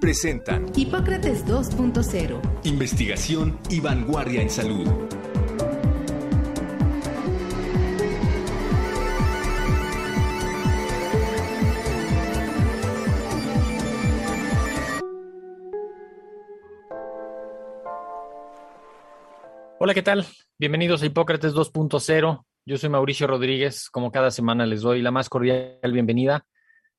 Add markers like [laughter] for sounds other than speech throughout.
presentan Hipócrates 2.0. Investigación y vanguardia en salud. Hola, ¿qué tal? Bienvenidos a Hipócrates 2.0. Yo soy Mauricio Rodríguez. Como cada semana les doy la más cordial bienvenida.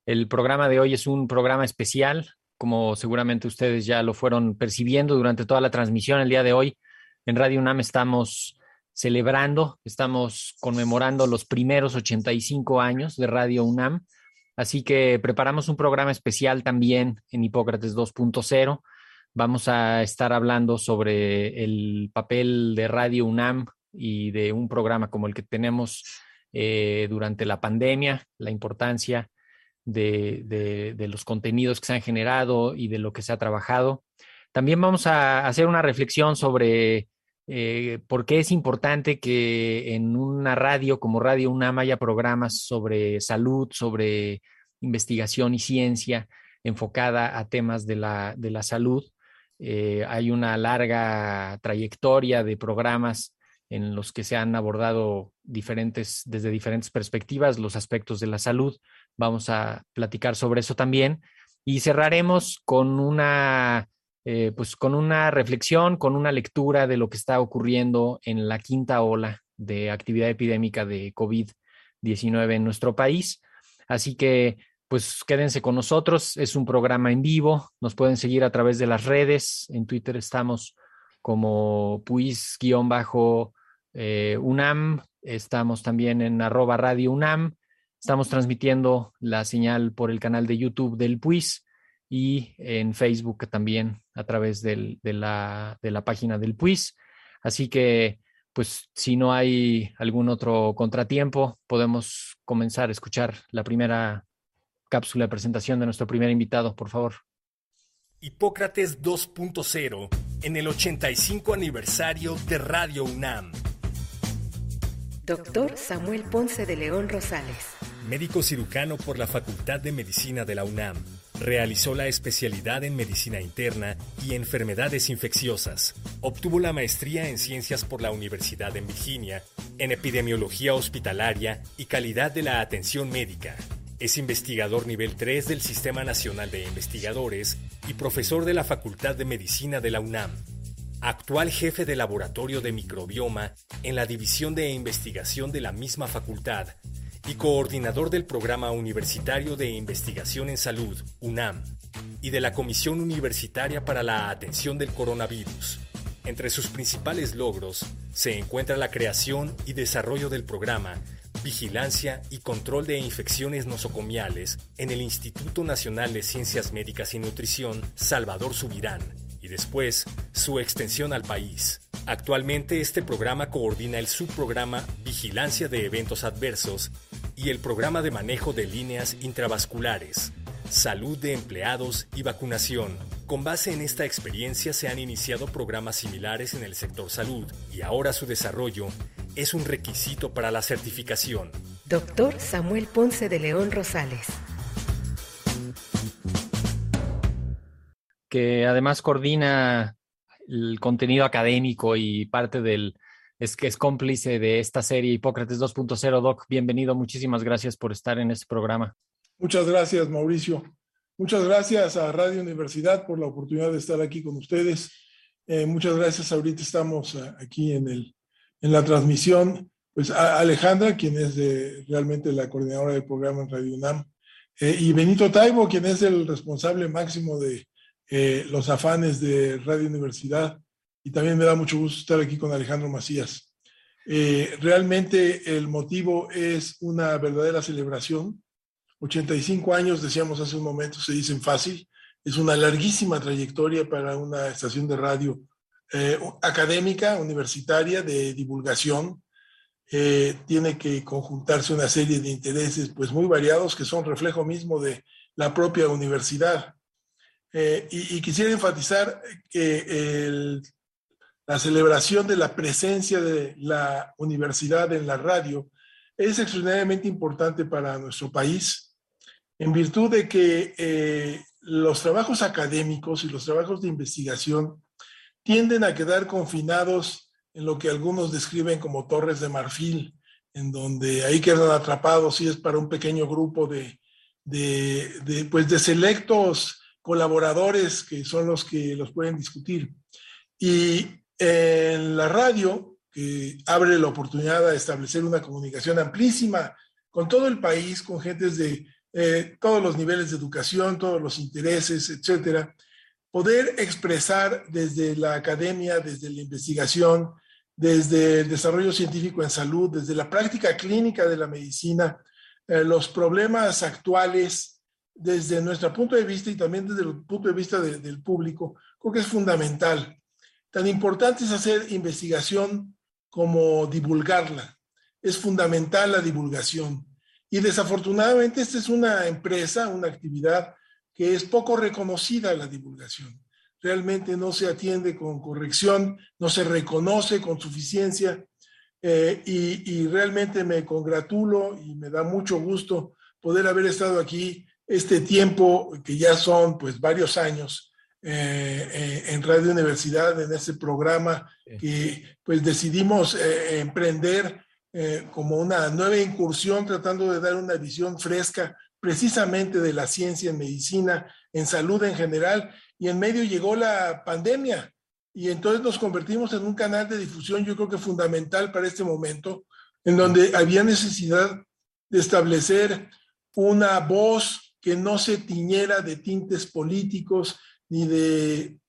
El programa de hoy es un programa especial como seguramente ustedes ya lo fueron percibiendo durante toda la transmisión el día de hoy, en Radio UNAM estamos celebrando, estamos conmemorando los primeros 85 años de Radio UNAM, así que preparamos un programa especial también en Hipócrates 2.0. Vamos a estar hablando sobre el papel de Radio UNAM y de un programa como el que tenemos eh, durante la pandemia, la importancia de, los contenidos que se han generado y de lo que se ha trabajado. También vamos a hacer una reflexión sobre eh, por qué es importante que en una radio como Radio UNAM haya programas sobre salud, sobre investigación y ciencia enfocada a temas de la, de la salud. Eh, hay una larga trayectoria de programas en los que se han abordado diferentes, desde diferentes perspectivas los aspectos de la salud. Vamos a platicar sobre eso también. Y cerraremos con una, eh, pues con una reflexión, con una lectura de lo que está ocurriendo en la quinta ola de actividad epidémica de COVID-19 en nuestro país. Así que, pues quédense con nosotros. Es un programa en vivo. Nos pueden seguir a través de las redes. En Twitter estamos como puis-bajo eh, UNAM, estamos también en arroba radio UNAM, estamos transmitiendo la señal por el canal de YouTube del PUIS y en Facebook también a través de, la, de la página del PUIS. Así que, pues, si no hay algún otro contratiempo, podemos comenzar a escuchar la primera cápsula de presentación de nuestro primer invitado, por favor. Hipócrates 2.0 en el 85 aniversario de Radio UNAM. Doctor Samuel Ponce de León Rosales. Médico cirujano por la Facultad de Medicina de la UNAM. Realizó la especialidad en medicina interna y enfermedades infecciosas. Obtuvo la maestría en ciencias por la Universidad de Virginia, en epidemiología hospitalaria y calidad de la atención médica. Es investigador nivel 3 del Sistema Nacional de Investigadores y profesor de la Facultad de Medicina de la UNAM actual jefe de laboratorio de microbioma en la División de Investigación de la misma facultad y coordinador del Programa Universitario de Investigación en Salud, UNAM, y de la Comisión Universitaria para la Atención del Coronavirus. Entre sus principales logros se encuentra la creación y desarrollo del programa Vigilancia y Control de Infecciones Nosocomiales en el Instituto Nacional de Ciencias Médicas y Nutrición Salvador Subirán, después su extensión al país. Actualmente este programa coordina el subprograma Vigilancia de Eventos Adversos y el programa de manejo de líneas intravasculares, salud de empleados y vacunación. Con base en esta experiencia se han iniciado programas similares en el sector salud y ahora su desarrollo es un requisito para la certificación. Doctor Samuel Ponce de León Rosales. Que además coordina el contenido académico y parte del, es que es cómplice de esta serie Hipócrates 2.0. Doc, bienvenido, muchísimas gracias por estar en este programa. Muchas gracias, Mauricio. Muchas gracias a Radio Universidad por la oportunidad de estar aquí con ustedes. Eh, muchas gracias. Ahorita estamos eh, aquí en, el, en la transmisión. Pues a Alejandra, quien es de, realmente la coordinadora del programa en Radio UNAM, eh, y Benito Taibo, quien es el responsable máximo de, eh, los afanes de Radio Universidad y también me da mucho gusto estar aquí con Alejandro Macías. Eh, realmente el motivo es una verdadera celebración. 85 años, decíamos hace un momento, se dicen fácil. Es una larguísima trayectoria para una estación de radio eh, académica, universitaria, de divulgación. Tiene que conjuntarse una serie de intereses pues muy variados que son reflejo mismo de la propia universidad. Eh, y, quisiera enfatizar que la celebración de la presencia de la universidad en la radio es extraordinariamente importante para nuestro país, en virtud de que los trabajos académicos y los trabajos de investigación tienden a quedar confinados en lo que algunos describen como torres de marfil, en donde ahí quedan atrapados y es para un pequeño grupo de, de, pues de selectos colaboradores que son los que los pueden discutir. Y en la radio, que abre la oportunidad de establecer una comunicación amplísima con todo el país, con gentes de eh, todos los niveles de educación, todos los intereses, etcétera, poder expresar desde la academia, desde la investigación, desde el desarrollo científico en salud, desde la práctica clínica de la medicina, eh, los problemas actuales desde nuestro punto de vista y también desde el punto de vista del público, creo que es fundamental. Tan importante es hacer investigación como divulgarla. Es fundamental la divulgación. Y desafortunadamente esta es una empresa, una actividad que es poco reconocida la divulgación. Realmente no se atiende con corrección, no se reconoce con suficiencia eh, y, realmente me congratulo y me da mucho gusto poder haber estado aquí este tiempo, que ya son pues varios años, eh, eh, en Radio Universidad, en ese programa que pues decidimos emprender como una nueva incursión tratando de dar una visión fresca precisamente de la ciencia en medicina, en salud en general, y en medio llegó la pandemia. Y entonces nos convertimos en un canal de difusión, yo creo que fundamental para este momento, en donde había necesidad de establecer una voz que no se tiñera de tintes políticos ni de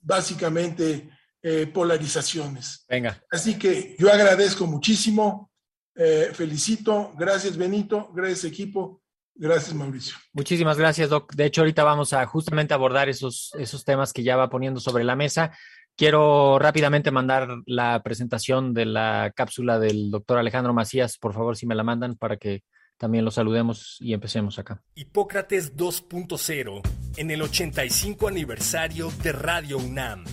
básicamente eh, polarizaciones. Venga. Así que yo agradezco muchísimo eh, felicito, gracias Benito, gracias equipo, gracias Mauricio. Muchísimas gracias, Doc. De hecho, ahorita vamos a justamente abordar esos, esos temas que ya va poniendo sobre la mesa. Quiero rápidamente mandar la presentación de la cápsula del doctor Alejandro Macías, por favor, si me la mandan para que también lo saludemos y empecemos acá. Hipócrates 2.0 en el 85 aniversario de Radio UNAM.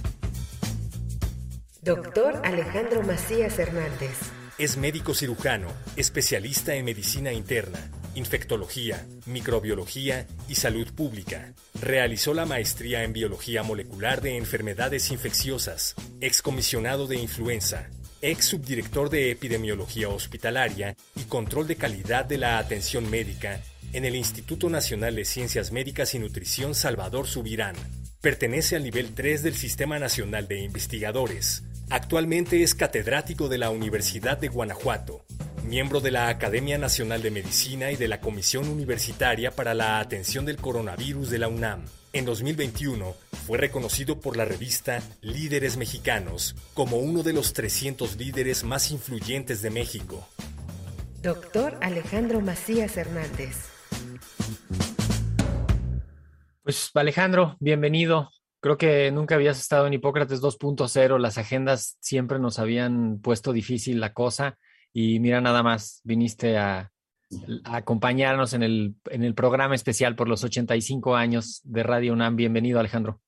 Doctor Alejandro Macías Hernández. Es médico cirujano, especialista en medicina interna, infectología, microbiología y salud pública. Realizó la maestría en biología molecular de enfermedades infecciosas, excomisionado de influenza, ex subdirector de epidemiología hospitalaria y control de calidad de la atención médica en el Instituto Nacional de Ciencias Médicas y Nutrición Salvador Subirán. Pertenece al nivel 3 del Sistema Nacional de Investigadores Actualmente es catedrático de la Universidad de Guanajuato, miembro de la Academia Nacional de Medicina y de la Comisión Universitaria para la Atención del Coronavirus de la UNAM. En 2021 fue reconocido por la revista Líderes Mexicanos como uno de los 300 líderes más influyentes de México. Doctor Alejandro Macías Hernández. Pues Alejandro, bienvenido. Creo que nunca habías estado en Hipócrates 2.0, las agendas siempre nos habían puesto difícil la cosa y mira nada más, viniste a, acompañarnos en el, en el programa especial por los 85 años de Radio UNAM. Bienvenido Alejandro.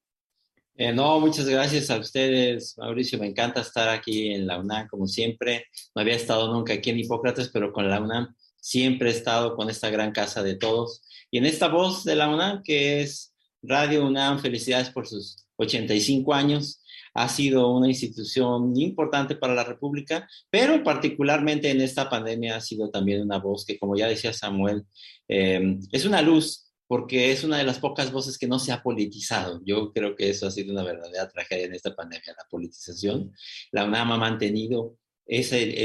Eh, no, muchas gracias a ustedes, Mauricio. Me encanta estar aquí en la UNAM, como siempre. No había estado nunca aquí en Hipócrates, pero con la UNAM siempre he estado con esta gran casa de todos. Y en esta voz de la UNAM, que es Radio UNAM, felicidades por sus 85 años. Ha sido una institución importante para la República, pero particularmente en esta pandemia ha sido también una voz que, como ya decía Samuel, eh, es una luz porque es una de las pocas voces que no se ha politizado. Yo creo que eso ha sido una verdadera tragedia en esta pandemia, la politización. La UNAM ha mantenido ese,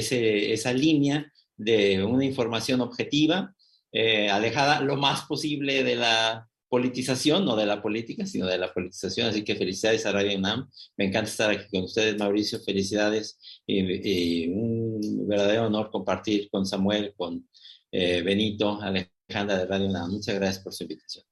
esa línea de una información objetiva, eh, alejada lo más posible de la politización, no de la política, sino de la politización. Así que felicidades a Radio UNAM. Me encanta estar aquí con ustedes, Mauricio. Felicidades y, un verdadero honor compartir con Samuel, con eh, Benito, Alejandra de Radio UNAM. Muchas gracias por su invitación.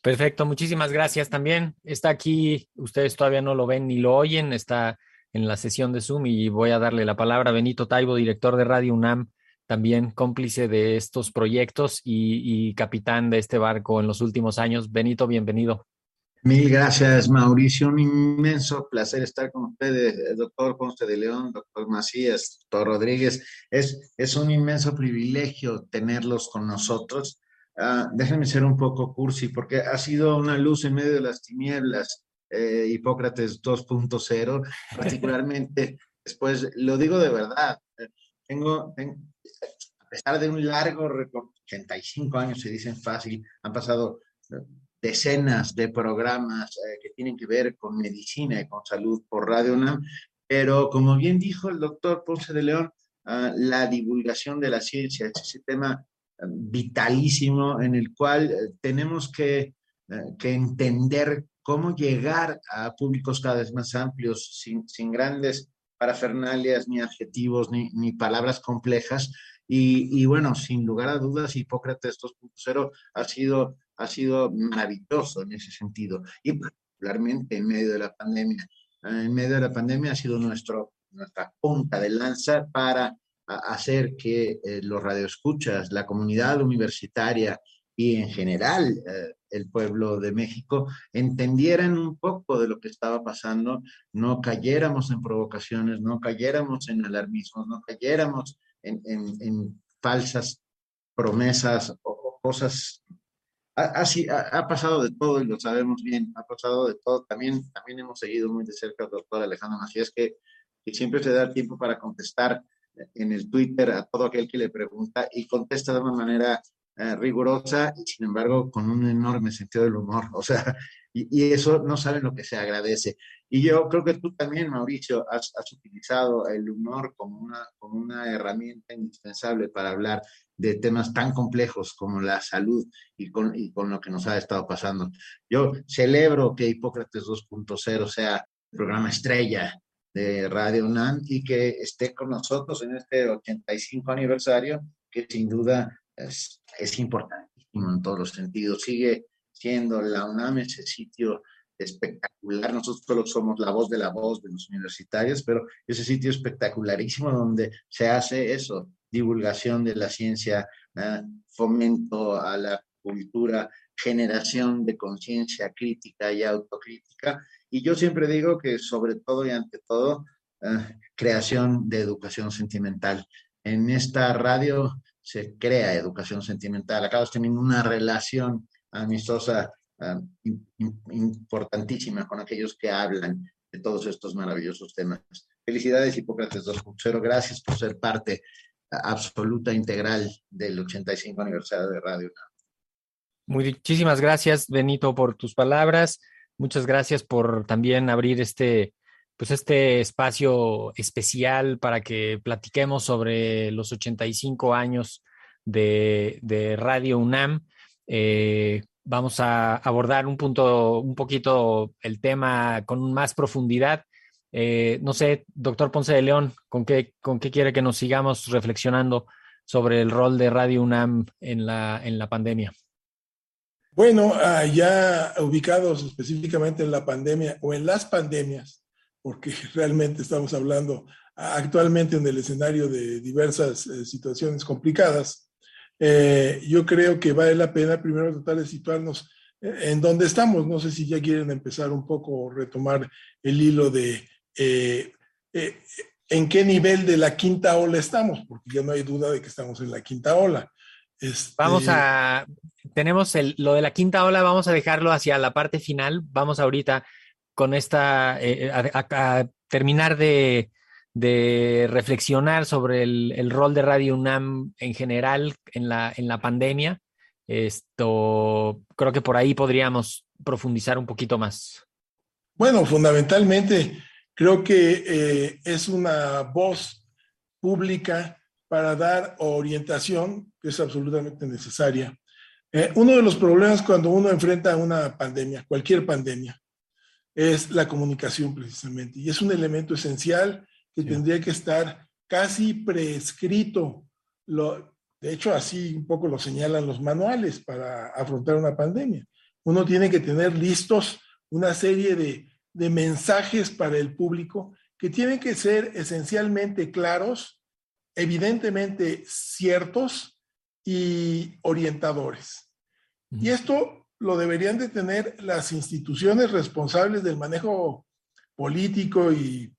Perfecto, muchísimas gracias también. Está aquí, ustedes todavía no lo ven ni lo oyen, está en la sesión de Zoom y voy a darle la palabra a Benito Taibo, director de Radio UNAM, también cómplice de estos proyectos y, y capitán de este barco en los últimos años. Benito, bienvenido. Mil gracias, Mauricio. Un inmenso placer estar con ustedes, doctor Ponce de León, doctor Macías, doctor Rodríguez. Es, es un inmenso privilegio tenerlos con nosotros. Uh, déjenme ser un poco cursi, porque ha sido una luz en medio de las tinieblas, eh, Hipócrates 2.0, [laughs] particularmente después, lo digo de verdad, tengo, tengo, a pesar de un largo, 85 años se dicen fácil, han pasado decenas de programas eh, que tienen que ver con medicina y con salud por Radio UNAM, pero como bien dijo el doctor Ponce de León, uh, la divulgación de la ciencia es ese tema uh, vitalísimo en el cual tenemos que, que, entender cómo llegar a públicos cada vez más amplios sin, sin grandes parafernalias, ni adjetivos, ni, ni palabras complejas. Y, y, bueno, sin lugar a dudas, Hipócrates 2.0 ha sido ha sido maravilloso en ese sentido y particularmente en medio de la pandemia. En medio de la pandemia ha sido nuestro, nuestra punta de lanza para hacer que eh, los radioescuchas, la comunidad universitaria y en general eh, el pueblo de México entendieran un poco de lo que estaba pasando, no cayéramos en provocaciones, no cayéramos en alarmismos, no cayéramos en, en, falsas promesas o, cosas ha, ha, pasado de todo y lo sabemos bien, ha pasado de todo. También, también hemos seguido muy de cerca al doctor Alejandro Macías, que, que siempre se da tiempo para contestar en el Twitter a todo aquel que le pregunta y contesta de una manera eh, rigurosa y sin embargo con un enorme sentido del humor. O sea, y, y, eso no saben lo que se agradece. Y yo creo que tú también, Mauricio, has, utilizado el humor como una, como una herramienta indispensable para hablar de temas tan complejos como la salud y con, y con lo que nos ha estado pasando. Yo celebro que Hipócrates 2.0 sea el programa estrella de Radio UNAM y que esté con nosotros en este 85 aniversario, que sin duda es, es importantísimo en todos los sentidos. Sigue siendo la UNAM ese sitio espectacular. Nosotros solo somos la voz de la voz de los universitarios, pero ese sitio espectacularísimo donde se hace eso, divulgación de la ciencia, ¿eh? fomento a la cultura, generación de conciencia crítica y autocrítica. Y yo siempre digo que sobre todo y ante todo, ¿eh? creación de educación sentimental. En esta radio se crea educación sentimental. Acabas teniendo una relación amistosa uh, importantísima con aquellos que hablan de todos estos maravillosos temas. Felicidades, Hipócrates 2.0. Gracias por ser parte absoluta integral del 85 aniversario de Radio Muchísimas gracias, Benito, por tus palabras. Muchas gracias por también abrir este, pues este espacio especial para que platiquemos sobre los 85 años de, de Radio UNAM. Eh, vamos a abordar un punto, un poquito el tema con más profundidad. Eh, no sé, doctor Ponce de León, ¿con qué, ¿con qué quiere que nos sigamos reflexionando sobre el rol de Radio UNAM en la, en la pandemia? Bueno, uh, ya ubicados específicamente en la pandemia o en las pandemias, porque [laughs] realmente estamos hablando actualmente en el escenario de diversas eh, situaciones complicadas, eh, yo creo que vale la pena primero tratar de situarnos eh, en dónde estamos. No sé si ya quieren empezar un poco, retomar el hilo de eh, eh, en qué nivel de la quinta ola estamos, porque ya no hay duda de que estamos en la quinta ola. Este... Vamos a, tenemos el, lo de la quinta ola, vamos a dejarlo hacia la parte final. Vamos ahorita con esta, eh, terminar de, reflexionar sobre el, el, rol de Radio UNAM en general en la, en la pandemia. Esto, creo que por ahí podríamos profundizar un poquito más. Bueno, fundamentalmente Creo que eh, es una voz pública para dar orientación, que es absolutamente necesaria. Eh, uno de los problemas cuando uno enfrenta una pandemia, cualquier pandemia, es la comunicación precisamente. Y es un elemento esencial que sí. tendría que estar casi prescrito. Lo, de hecho, así un poco lo señalan los manuales para afrontar una pandemia. uno tiene que tener listos una serie de, de mensajes para el público que tienen que ser esencialmente claros, evidentemente ciertos y orientadores. Y esto lo deberían de tener las instituciones responsables del manejo político y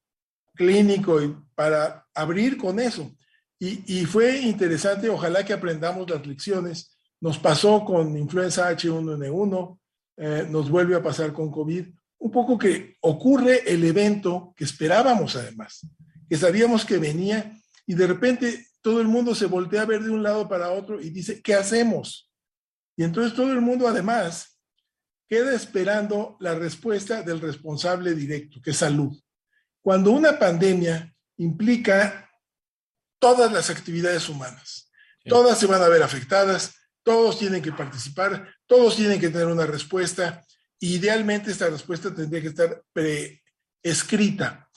clínico y para abrir con eso. Y, fue interesante, ojalá que aprendamos las lecciones. Nos pasó con influenza H1N1, eh, nos vuelve a pasar con COVID. Un poco que ocurre el evento que esperábamos además, que sabíamos que venía y de repente todo el mundo se voltea a ver de un lado para otro y dice, ¿qué hacemos? Y entonces todo el mundo además queda esperando la respuesta del responsable directo, que es salud. Cuando una pandemia implica todas las actividades humanas, todas se van a ver afectadas, todos tienen que participar, todos tienen que tener una respuesta. Idealmente esta respuesta tendría que estar preescrita.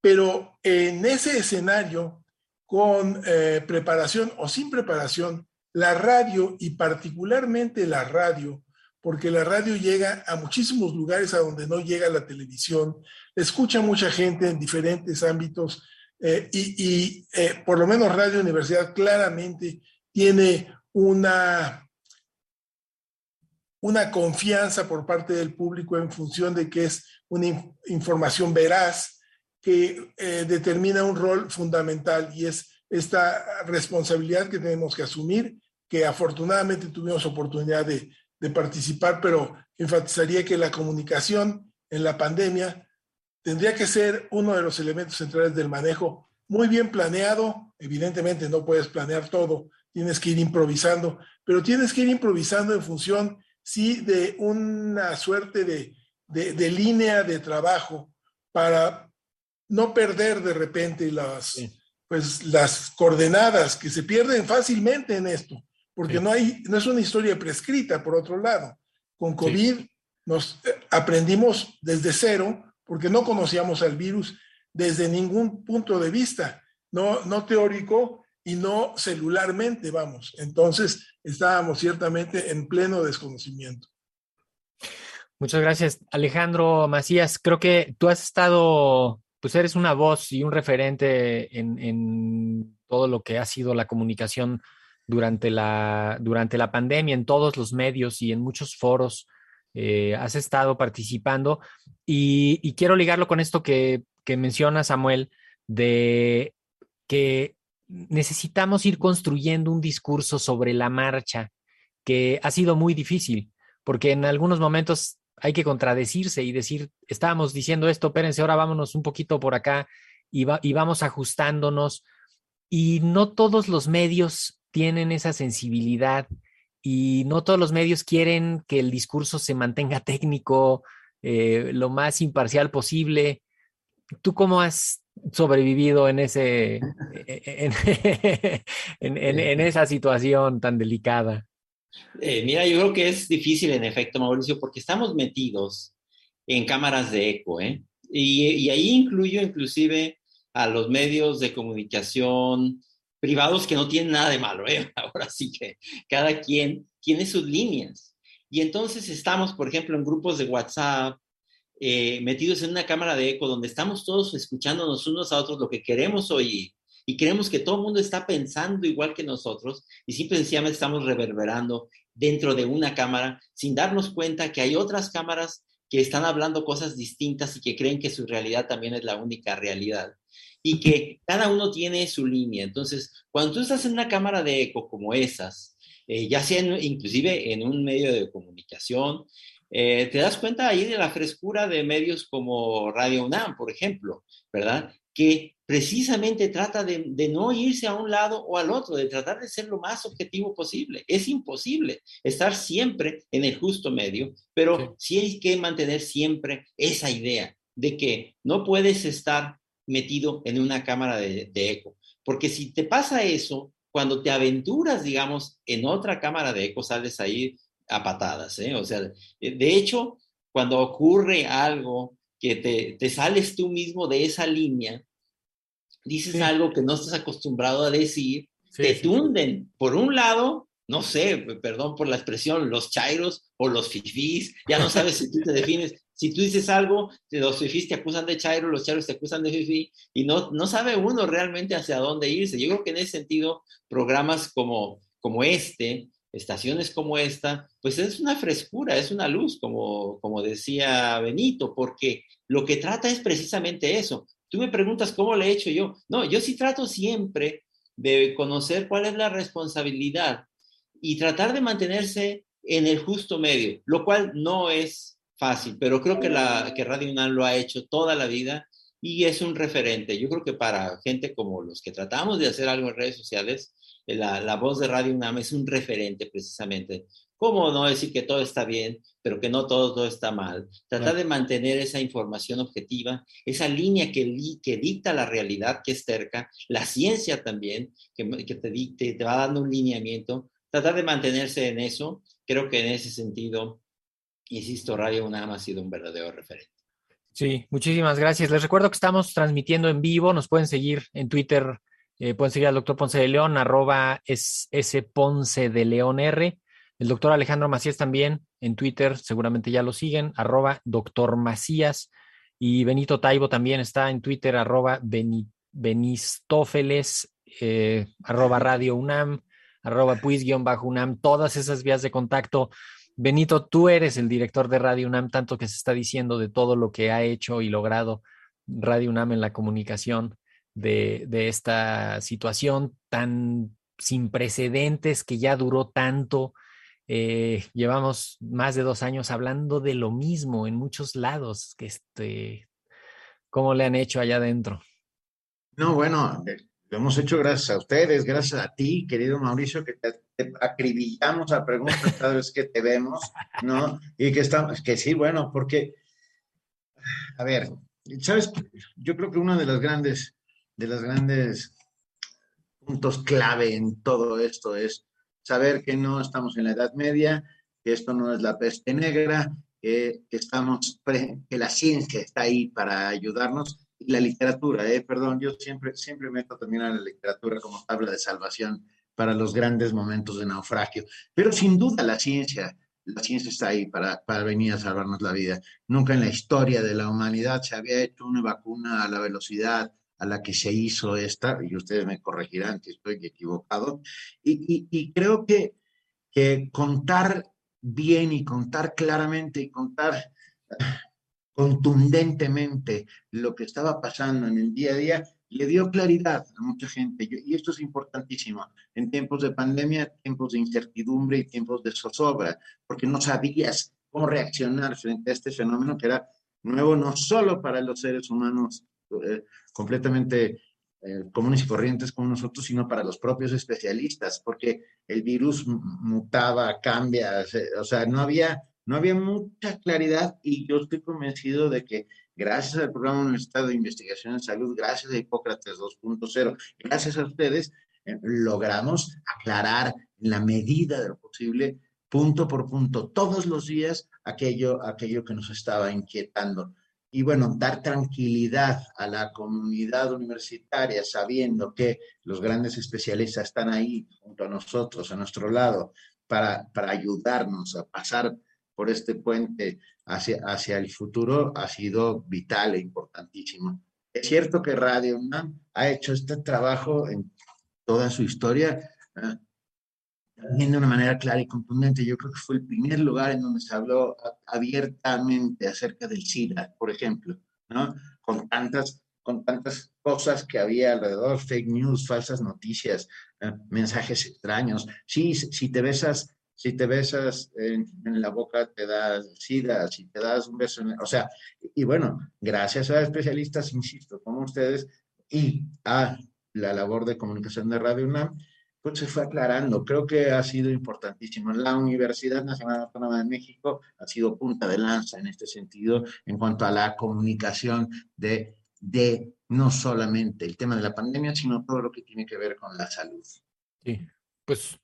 Pero en ese escenario, con eh, preparación o sin preparación, la radio y particularmente la radio porque la radio llega a muchísimos lugares a donde no llega la televisión, escucha mucha gente en diferentes ámbitos eh, y, eh, por lo menos Radio Universidad claramente tiene una, una confianza por parte del público en función de que es una información veraz que eh, determina un rol fundamental y es esta responsabilidad que tenemos que asumir, que afortunadamente tuvimos oportunidad de, de participar, pero enfatizaría que la comunicación en la pandemia tendría que ser uno de los elementos centrales del manejo, muy bien planeado, evidentemente no puedes planear todo, tienes que ir improvisando, pero tienes que ir improvisando en función, sí, de una suerte de, de, línea de trabajo para no perder de repente las, pues, las coordenadas que se pierden fácilmente en esto porque no, hay, no es una historia prescrita, por otro lado. Con COVID nos eh, aprendimos desde cero, porque no conocíamos al virus desde ningún punto de vista, no, no teórico y no celularmente, vamos. Entonces, estábamos ciertamente en pleno desconocimiento. Muchas gracias, Alejandro Macías. Creo que tú has estado, pues eres una voz y un referente en, en todo lo que ha sido la comunicación durante la, durante la pandemia en todos los medios y en muchos foros. Eh, has estado participando y, quiero ligarlo con esto que, que menciona Samuel, de que necesitamos ir construyendo un discurso sobre la marcha que ha sido muy difícil, porque en algunos momentos hay que contradecirse y decir, estábamos diciendo esto, espérense, ahora vámonos un poquito por acá y, y vamos ajustándonos. Y no todos los medios tienen esa sensibilidad y no todos los medios quieren que el discurso se mantenga [laughs] técnico, eh, lo más imparcial posible. ¿Tú cómo has sobrevivido en, ese, en, [laughs] esa situación tan delicada? Eh, mira, yo creo que es difícil en efecto, Mauricio, porque estamos metidos en cámaras de eco, ¿eh? Y, y ahí incluyo inclusive a los medios de comunicación, privados que no tienen nada de malo, ¿eh? [laughs] Ahora sí que cada quien tiene sus líneas. Y entonces estamos, por ejemplo, en grupos de WhatsApp, eh, metidos en una cámara de eco donde estamos todos escuchándonos unos a otros lo que queremos oír y creemos que todo el mundo está pensando igual que nosotros y simple sencillamente estamos reverberando dentro de una cámara sin darnos cuenta que hay otras cámaras que están hablando cosas distintas y que creen que su realidad también es la única realidad y que cada uno tiene su línea. Entonces, cuando tú estás en una cámara de eco como esas, eh, ya sea inclusive en un medio de comunicación, eh, te das cuenta ahí de la frescura de medios como Radio UNAM, por ejemplo, ¿verdad? Que precisamente trata de, no irse a un lado o al otro, de tratar de ser lo más objetivo posible. Es imposible estar siempre en el justo medio, pero sí hay que mantener siempre esa idea de que no puedes estar metido en una cámara de, eco. Porque si te pasa eso, cuando te aventuras, digamos, en otra cámara de eco, sales ahí a patadas, ¿eh? O sea, de hecho, cuando ocurre algo que te, te sales tú mismo de esa línea, dices algo que no estás acostumbrado a decir, te tunden por un lado no sé, perdón por la expresión, los chairos o los fifís, ya no sabes si tú te defines, si tú dices algo, los fifís te acusan de chairo, los chairos te acusan de fifí, y no, no sabe uno realmente hacia dónde irse. Yo creo que en ese sentido, programas como, como este, estaciones como esta, pues es una frescura, es una luz, como, como decía Benito, porque lo que trata es precisamente eso. Tú me preguntas cómo le he hecho yo. No, yo sí trato siempre de conocer cuál es la responsabilidad y tratar de mantenerse en el justo medio, lo cual no es fácil, pero creo que, la, que Radio UNAM lo ha hecho toda la vida y es un referente. Yo creo que para gente como los que tratamos de hacer algo en redes sociales, la, la voz de Radio UNAM es un referente precisamente. ¿Cómo no decir que todo está bien, pero que no todo, todo está mal? Tratar de mantener esa información objetiva, esa línea que, que dicta la realidad, que es cerca, la ciencia también, que, que te, te va dando un lineamiento, tratar de mantenerse en eso, creo que en ese sentido, insisto, Radio UNAM ha sido un verdadero referente. Sí, muchísimas gracias. Les recuerdo que estamos transmitiendo en vivo, nos pueden seguir en Twitter, eh, pueden seguir al doctor Ponce de León, arroba es, Ponce de León R. El doctor Alejandro Macías también en Twitter, seguramente ya lo siguen, arroba doctor Macías. Y Benito Taibo también está en Twitter, arroba Benistófeles, eh, arroba Radio UNAM arroba puis-unam, todas esas vías de contacto. Benito, tú eres el director de Radio UNAM, tanto que se está diciendo de todo lo que ha hecho y logrado Radio UNAM en la comunicación de, esta situación tan sin precedentes que ya duró tanto. Eh, llevamos más de dos años hablando de lo mismo en muchos lados. Que este, ¿Cómo le han hecho allá adentro? No, bueno, lo hemos hecho gracias a ustedes, gracias a ti, querido Mauricio, que te, acribillamos a preguntas cada vez que te vemos, ¿no? Y que estamos, que sí, bueno, porque, a ver, ¿sabes? Yo creo que uno de los grandes, de los grandes puntos clave en todo esto es saber que no estamos en la Edad Media, que esto no es la peste negra, que, que estamos, que la ciencia está ahí para ayudarnos la literatura, eh, perdón, yo siempre, siempre meto también a la literatura como tabla de salvación para los grandes momentos de naufragio. Pero sin duda la ciencia, la ciencia está ahí para, para venir a salvarnos la vida. Nunca en la historia de la humanidad se había hecho una vacuna a la velocidad a la que se hizo esta, y ustedes me corregirán si estoy equivocado, y, creo que contar bien y contar claramente y contar contundentemente lo que estaba pasando en el día a día, le dio claridad a mucha gente. Y esto es importantísimo en tiempos de pandemia, tiempos de incertidumbre y tiempos de zozobra, porque no sabías cómo reaccionar frente a este fenómeno que era nuevo no solo para los seres humanos eh, completamente eh, comunes y corrientes como nosotros, sino para los propios especialistas, porque el virus mutaba, cambia, o sea, no había no había mucha claridad y yo estoy convencido de que gracias al programa Universitario de Investigación en Salud, gracias a Hipócrates 2.0, gracias a ustedes, eh, logramos aclarar en la medida de lo posible, punto por punto, todos los días, aquello, aquello que nos estaba inquietando. Y bueno, dar tranquilidad a la comunidad universitaria sabiendo que los grandes especialistas están ahí junto a nosotros, a nuestro lado, para, para ayudarnos a pasar por este puente hacia, hacia el futuro ha sido vital e importantísimo. Es cierto que Radio UNAM ha hecho este trabajo en toda su historia, ¿eh? también de una manera clara y contundente. Yo creo que fue el primer lugar en donde se habló abiertamente acerca del SIDA, por ejemplo, ¿no? Con tantas, con tantas cosas que había alrededor, fake news, falsas noticias, ¿eh? mensajes extraños. Sí, si te besas si te besas en, la boca te das sida, si te das un beso, en, o sea, y bueno, gracias a especialistas, insisto, como ustedes, y a la labor de comunicación de Radio UNAM, pues se fue aclarando. Creo que ha sido importantísimo. La Universidad Nacional Autónoma de México ha sido punta de lanza en este sentido en cuanto a la comunicación de, de no solamente el tema de la pandemia, sino todo lo que tiene que ver con la salud. Sí, pues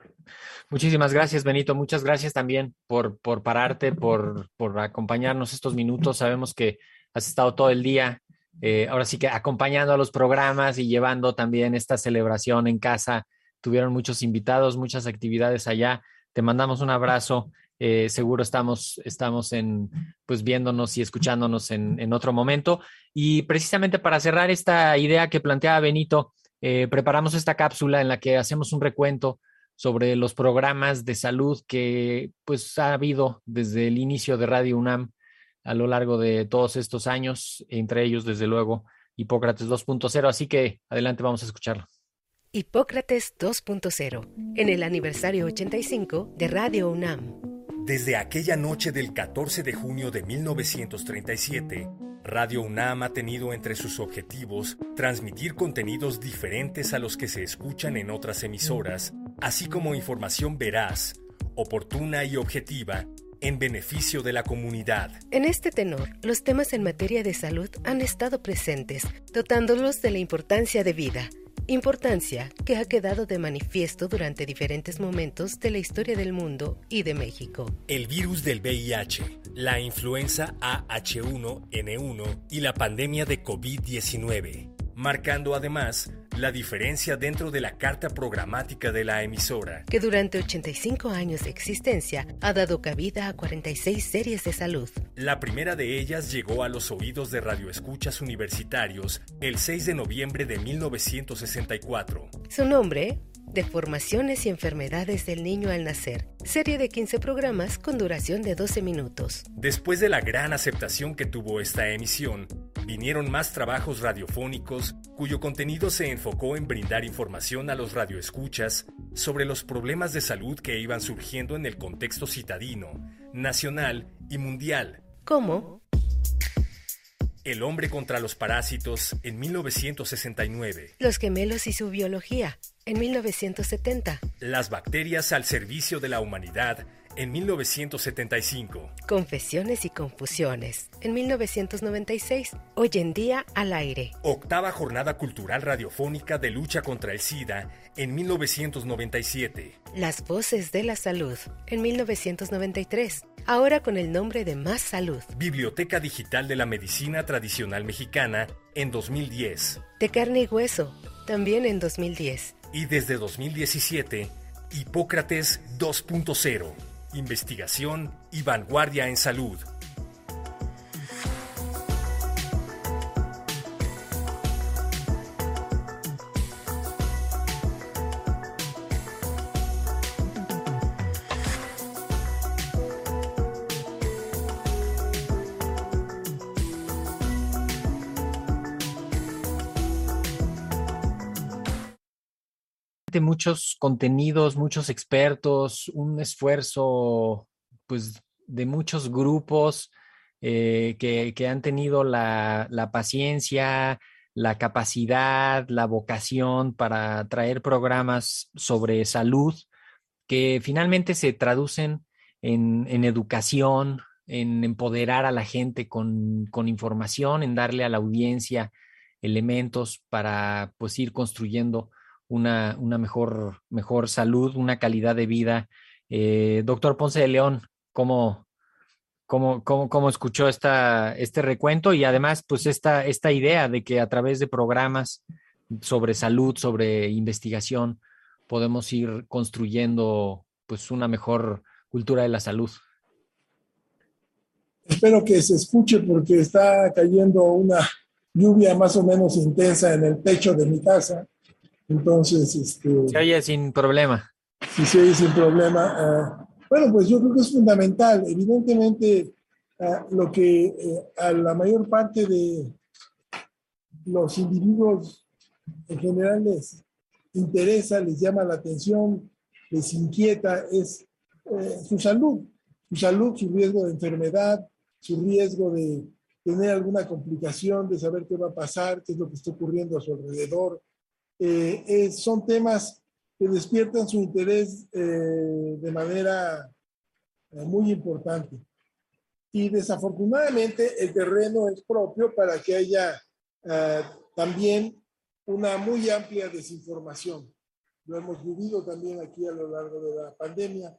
muchísimas gracias, Benito. Muchas gracias también por, por pararte, por, por acompañarnos estos minutos. Sabemos que has estado todo el día, eh, ahora sí que acompañando a los programas y llevando también esta celebración en casa tuvieron muchos invitados, muchas actividades allá. Te mandamos un abrazo. Eh, seguro estamos, estamos en, pues viéndonos y escuchándonos en, en, otro momento. Y precisamente para cerrar esta idea que planteaba Benito, eh, preparamos esta cápsula en la que hacemos un recuento sobre los programas de salud que pues ha habido desde el inicio de Radio UNAM a lo largo de todos estos años, entre ellos desde luego Hipócrates 2.0, así que adelante vamos a escucharlo. Hipócrates 2.0, en el aniversario 85 de Radio UNAM. Desde aquella noche del 14 de junio de 1937, Radio UNAM ha tenido entre sus objetivos transmitir contenidos diferentes a los que se escuchan en otras emisoras, así como información veraz, oportuna y objetiva en beneficio de la comunidad. En este tenor, los temas en materia de salud han estado presentes, dotándolos de la importancia de vida Importancia que ha quedado de manifiesto durante diferentes momentos de la historia del mundo y de México. El virus del VIH, la influenza AH1N1 y la pandemia de COVID-19, marcando además la diferencia dentro de la carta programática de la emisora, que durante 85 años de existencia ha dado cabida a 46 series de salud. La primera de ellas llegó a los oídos de radioescuchas universitarios el 6 de noviembre de 1964. Su nombre, Deformaciones y enfermedades del niño al nacer. Serie de 15 programas con duración de 12 minutos. Después de la gran aceptación que tuvo esta emisión, vinieron más trabajos radiofónicos cuyo contenido se enfocó en brindar información a los radioescuchas sobre los problemas de salud que iban surgiendo en el contexto citadino, nacional y mundial. ¿Cómo? El hombre contra los parásitos en 1969. Los gemelos y su biología en 1970. Las bacterias al servicio de la humanidad en 1975. Confesiones y confusiones en 1996. Hoy en día al aire. Octava Jornada Cultural Radiofónica de Lucha contra el SIDA en 1997. Las Voces de la Salud en 1993. Ahora con el nombre de Más Salud. Biblioteca Digital de la Medicina Tradicional Mexicana en 2010. De carne y hueso, también en 2010. Y desde 2017, Hipócrates 2.0 investigación y vanguardia en salud. Muchos contenidos, muchos expertos, un esfuerzo pues de muchos grupos eh, que, han tenido la, paciencia, la capacidad, la vocación para traer programas sobre salud que finalmente se traducen en, educación, en empoderar a la gente con, con, información, en darle a la audiencia elementos para pues ir construyendo una, mejor, mejor salud, una calidad de vida. Eh, doctor Ponce de León, ¿cómo, cómo, cómo, escuchó esta, este recuento? Y además, pues esta, esta idea de que a través de programas sobre salud, sobre investigación, podemos ir construyendo pues una mejor cultura de la salud. Espero que se escuche porque está cayendo una lluvia más o menos intensa en el techo de mi casa entonces, este... Se oye sin problema. Sí, se oye sin problema. Ah, bueno, pues yo creo que es fundamental. Evidentemente, ah, lo que eh, a la mayor parte de los individuos en general les interesa, les llama la atención, les inquieta, es eh, su salud. Su salud, su riesgo de enfermedad, su riesgo de tener alguna complicación, de saber qué va a pasar, qué es lo que está ocurriendo a su alrededor, eh, son temas que despiertan su interés eh, de manera eh, muy importante. Y desafortunadamente el terreno es propio para que haya también una muy amplia desinformación. Lo hemos vivido también aquí a lo largo de la pandemia,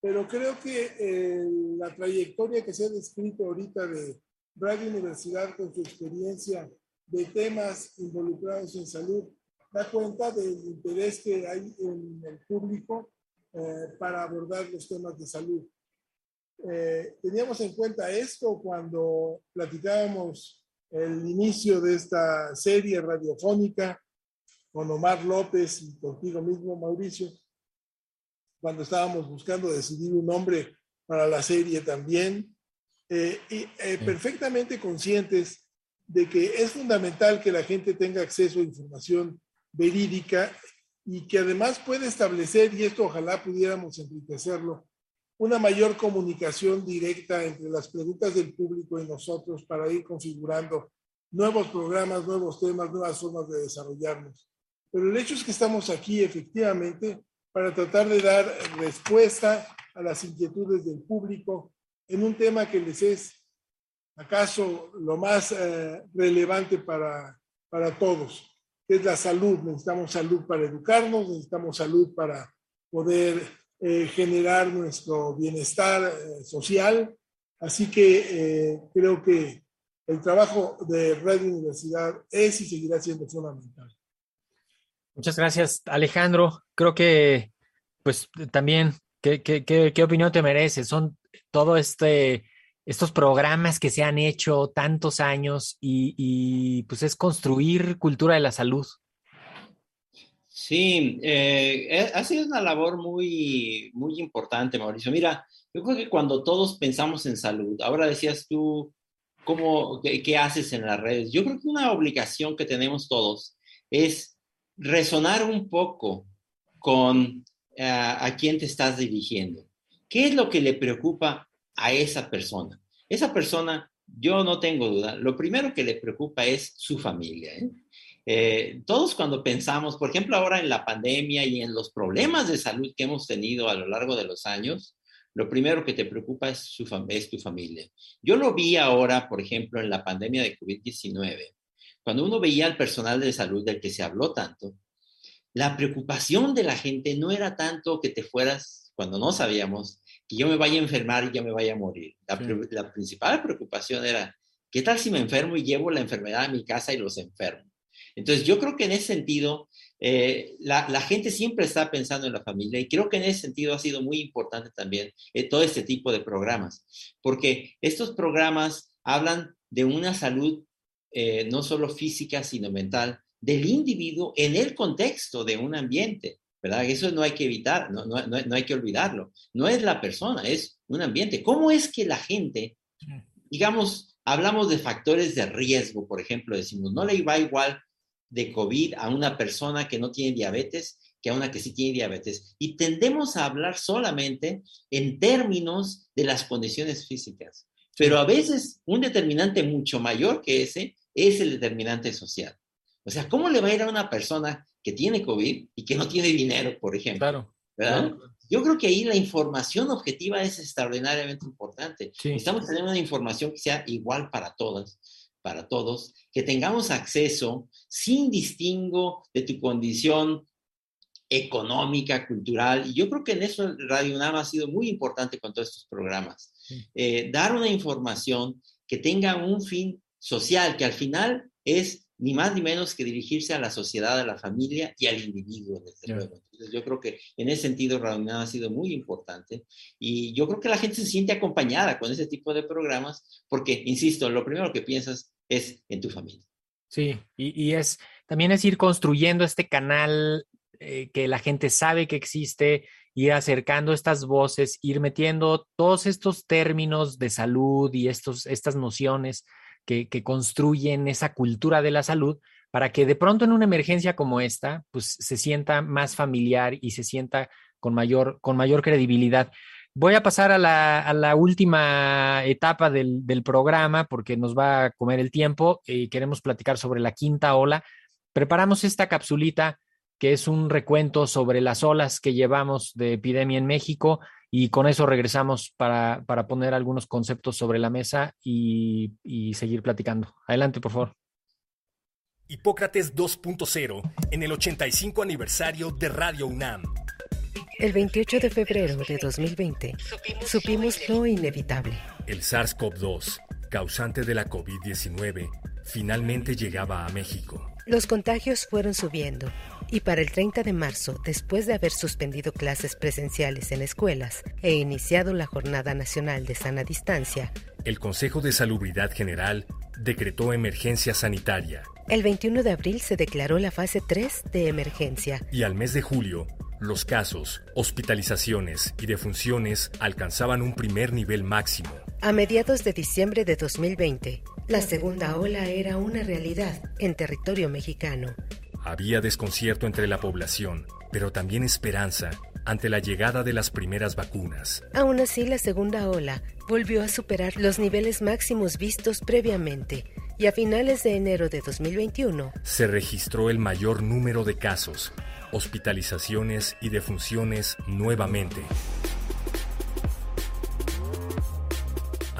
pero creo que la trayectoria que se ha descrito ahorita de Radio Universidad con su experiencia de temas involucrados en salud da cuenta del interés que hay en el público eh, para abordar los temas de salud. Eh, teníamos en cuenta esto cuando platicábamos el inicio de esta serie radiofónica con Omar López y contigo mismo, Mauricio, cuando estábamos buscando decidir un nombre para la serie también, eh, y perfectamente conscientes de que es fundamental que la gente tenga acceso a información verídica y que además puede establecer, y esto ojalá pudiéramos enriquecerlo, una mayor comunicación directa entre las preguntas del público y nosotros para ir configurando nuevos programas, nuevos temas, nuevas formas de desarrollarnos. Pero el hecho es que estamos aquí efectivamente para tratar de dar respuesta a las inquietudes del público en un tema que les es acaso lo más eh, relevante para, para todos que es la salud. Necesitamos salud para educarnos, necesitamos salud para poder eh, generar nuestro bienestar eh, social. Así que eh, creo que el trabajo de Red Universidad es y seguirá siendo fundamental. Muchas gracias, Alejandro. Creo que, pues también, ¿qué, qué, qué, qué opinión te merece? Son todo este estos programas que se han hecho tantos años y, pues es construir cultura de la salud. Sí, eh, ha sido una labor muy, muy importante, Mauricio. Mira, yo creo que cuando todos pensamos en salud, ahora decías tú, ¿cómo, qué, haces en las redes? Yo creo que una obligación que tenemos todos es resonar un poco con eh, a quién te estás dirigiendo. ¿Qué es lo que le preocupa a esa persona. Esa persona, yo no tengo duda, lo primero que le preocupa es su familia. ¿eh? Eh, todos cuando pensamos, por ejemplo, ahora en la pandemia y en los problemas de salud que hemos tenido a lo largo de los años, lo primero que te preocupa es, su es tu familia. Yo lo vi ahora, por ejemplo, en la pandemia de COVID-19. Cuando uno veía al personal de salud del que se habló tanto, la preocupación de la gente no era tanto que te fueras cuando no sabíamos, que yo me vaya a enfermar y yo me vaya a morir. La, principal preocupación era, ¿qué tal si me enfermo y llevo la enfermedad a mi casa y los enfermo? Entonces, yo creo que en ese sentido, eh, la, gente siempre está pensando en la familia y creo que en ese sentido ha sido muy importante también eh, todo este tipo de programas, porque estos programas hablan de una salud eh, no solo física, sino mental del individuo en el contexto de un ambiente. ¿Verdad? Eso no hay que evitar, no, no, no, hay que olvidarlo. No es la persona, es un ambiente. ¿Cómo es que la gente, digamos, hablamos de factores de riesgo, por ejemplo, decimos, no le va igual de COVID a una persona que no tiene diabetes que a una que sí tiene diabetes. Y tendemos a hablar solamente en términos de las condiciones físicas. Pero a veces un determinante mucho mayor que ese es el determinante social. O sea, ¿cómo le va a ir a una persona que tiene COVID y que no tiene dinero, por ejemplo. Claro. Yo creo que ahí la información objetiva es extraordinariamente importante. Estamos teniendo una información que sea igual para todas, para todos, que tengamos acceso sin distingo de tu condición económica, cultural. Y yo creo que en eso Radio UNAM ha sido muy importante con todos estos programas. Eh, dar una información que tenga un fin social, que al final es ni más ni menos que dirigirse a la sociedad, a la familia y al individuo, desde luego. Entonces, yo creo que en ese sentido Radio ha sido muy importante y yo creo que la gente se siente acompañada con ese tipo de programas porque, insisto, lo primero que piensas es en tu familia. Sí, y, es también es ir construyendo este canal eh, que la gente sabe que existe, ir acercando estas voces, ir metiendo todos estos términos de salud y estos, estas nociones que, construyen esa cultura de la salud para que de pronto en una emergencia como esta, pues se sienta más familiar y se sienta con mayor, con mayor credibilidad. Voy a pasar a la, última etapa del, del, programa porque nos va a comer el tiempo y queremos platicar sobre la quinta ola. Preparamos esta capsulita que es un recuento sobre las olas que llevamos de epidemia en México y con eso regresamos para, para poner algunos conceptos sobre la mesa y, y seguir platicando. Adelante, por favor. Hipócrates 2.0 en el 85 aniversario de Radio UNAM. El 28 de febrero de 2020 supimos lo inevitable. El SARS-CoV-2, causante de la COVID-19, finalmente llegaba a México. Los contagios fueron subiendo y para el 30 de marzo, después de haber suspendido clases presenciales en escuelas e iniciado la Jornada Nacional de Sana Distancia, el Consejo de Salubridad General decretó emergencia sanitaria. El 21 de abril se declaró la fase 3 de emergencia. Y al mes de julio, los casos, hospitalizaciones y defunciones alcanzaban un primer nivel máximo. A mediados de diciembre de 2020, la segunda ola era una realidad en territorio mexicano. Había desconcierto entre la población, pero también esperanza ante la llegada de las primeras vacunas. Aún así, la segunda ola volvió a superar los niveles máximos vistos previamente y a finales de enero de 2021 se registró el mayor número de casos, hospitalizaciones y defunciones nuevamente.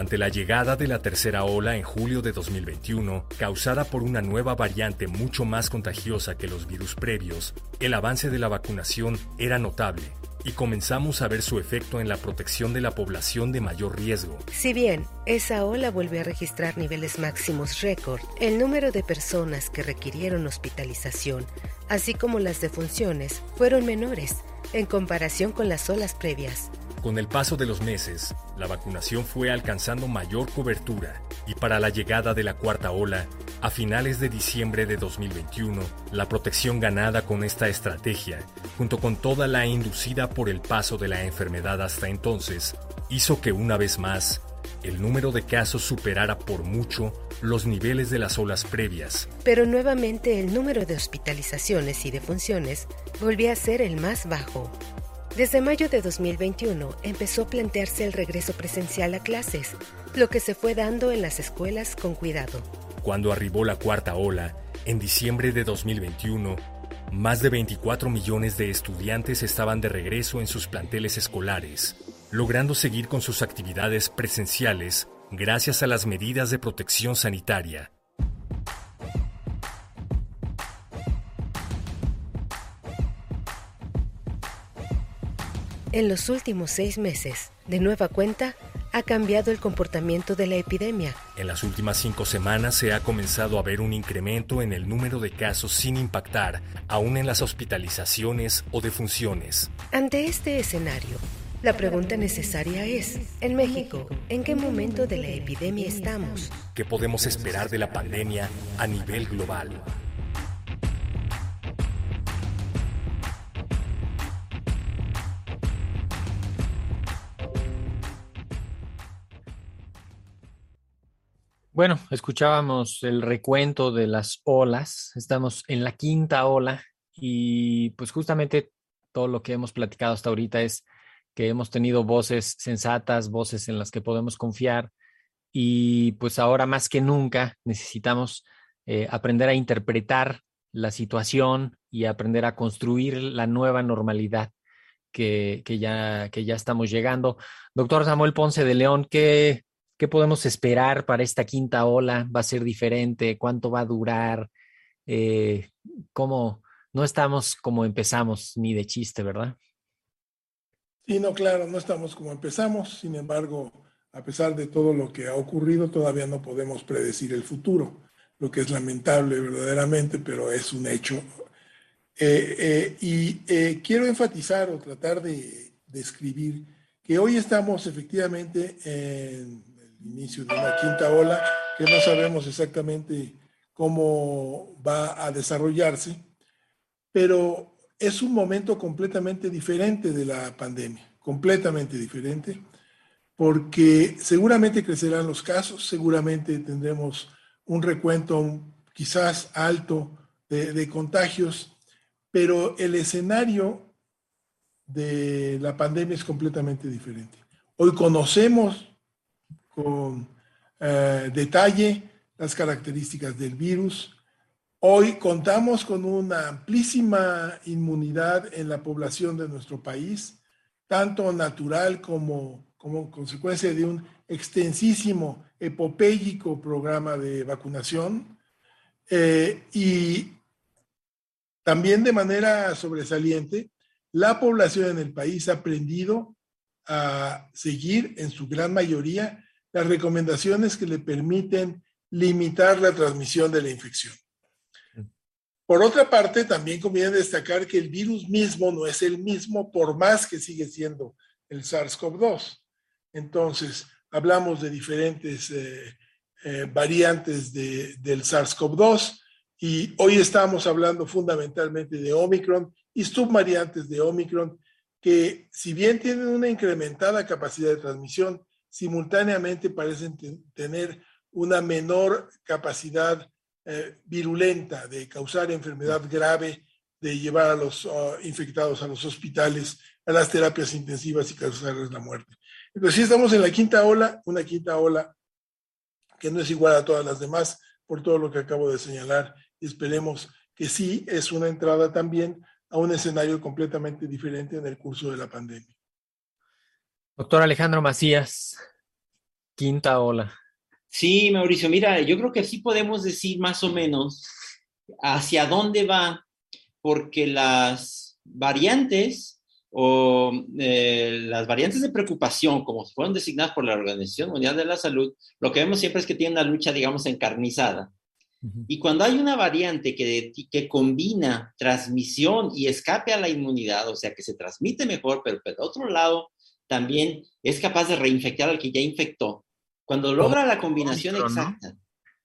Ante la llegada de la tercera ola en julio de 2021, causada por una nueva variante mucho más contagiosa que los virus previos, el avance de la vacunación era notable y comenzamos a ver su efecto en la protección de la población de mayor riesgo. Si bien esa ola volvió a registrar niveles máximos récord, el número de personas que requirieron hospitalización, así como las defunciones, fueron menores en comparación con las olas previas. Con el paso de los meses, la vacunación fue alcanzando mayor cobertura y para la llegada de la cuarta ola, a finales de diciembre de 2021, la protección ganada con esta estrategia, junto con toda la inducida por el paso de la enfermedad hasta entonces, hizo que una vez más el número de casos superara por mucho los niveles de las olas previas. Pero nuevamente el número de hospitalizaciones y defunciones volvía a ser el más bajo. Desde mayo de 2021 empezó a plantearse el regreso presencial a clases, lo que se fue dando en las escuelas con cuidado. Cuando arribó la cuarta ola, en diciembre de 2021, más de 24 millones de estudiantes estaban de regreso en sus planteles escolares, logrando seguir con sus actividades presenciales gracias a las medidas de protección sanitaria En los últimos seis meses, de nueva cuenta, ha cambiado el comportamiento de la epidemia. En las últimas cinco semanas se ha comenzado a ver un incremento en el número de casos sin impactar, aún en las hospitalizaciones o defunciones. Ante este escenario, la pregunta necesaria es, en México, ¿en qué momento de la epidemia estamos? ¿Qué podemos esperar de la pandemia a nivel global? Bueno, escuchábamos el recuento de las olas. Estamos en la quinta ola y pues justamente todo lo que hemos platicado hasta ahorita es que hemos tenido voces sensatas, voces en las que podemos confiar y pues ahora más que nunca necesitamos eh, aprender a interpretar la situación y aprender a construir la nueva normalidad que, que, ya, que ya estamos llegando. Doctor Samuel Ponce de León, ¿qué, ¿Qué podemos esperar para esta quinta ola? ¿Va a ser diferente? ¿Cuánto va a durar? Eh, ¿Cómo? No estamos como empezamos, ni de chiste, ¿verdad? Sí, no, claro, no estamos como empezamos. Sin embargo, a pesar de todo lo que ha ocurrido, todavía no podemos predecir el futuro, lo que es lamentable verdaderamente, pero es un hecho. Eh, eh, y quiero enfatizar o tratar de describir que hoy estamos efectivamente en inicio de una quinta ola que no sabemos exactamente cómo va a desarrollarse, pero es un momento completamente diferente de la pandemia, completamente diferente, porque seguramente crecerán los casos, seguramente tendremos un recuento quizás alto de, contagios, pero el escenario de la pandemia es completamente diferente. Hoy conocemos con eh, detalle las características del virus. Hoy contamos con una amplísima inmunidad en la población de nuestro país, tanto natural como como consecuencia de un extensísimo, epopélico programa de vacunación. Eh, y también de manera sobresaliente, la población en el país ha aprendido a seguir en su gran mayoría las recomendaciones que le permiten limitar la transmisión de la infección. Por otra parte, también conviene destacar que el virus mismo no es el mismo por más que sigue siendo el SARS-CoV-2. Entonces, hablamos de diferentes eh, eh, variantes del SARS-CoV-2 y hoy estamos hablando fundamentalmente de Omicron y subvariantes de Omicron que si bien tienen una incrementada capacidad de transmisión, simultáneamente parecen tener una menor capacidad eh, virulenta de causar enfermedad grave, de llevar a los ah, infectados a los hospitales, a las terapias intensivas y causarles la muerte. Entonces, sí estamos en la quinta ola, una quinta ola que no es igual a todas las demás por todo lo que acabo de señalar esperemos que sí es una entrada también a un escenario completamente diferente en el curso de la pandemia. Doctor Alejandro Macías, quinta ola. Sí, Mauricio, mira, yo creo que sí podemos decir más o menos hacia dónde va, porque las variantes o eh, las variantes de preocupación, como fueron designadas por la Organización Mundial de la Salud, lo que vemos siempre es que tiene una lucha, digamos, encarnizada. Y cuando hay una variante que, que combina transmisión y escape a la inmunidad, o sea, que se transmite mejor, pero por otro lado también es capaz de reinfectar al que ya infectó, cuando logra la combinación exacta.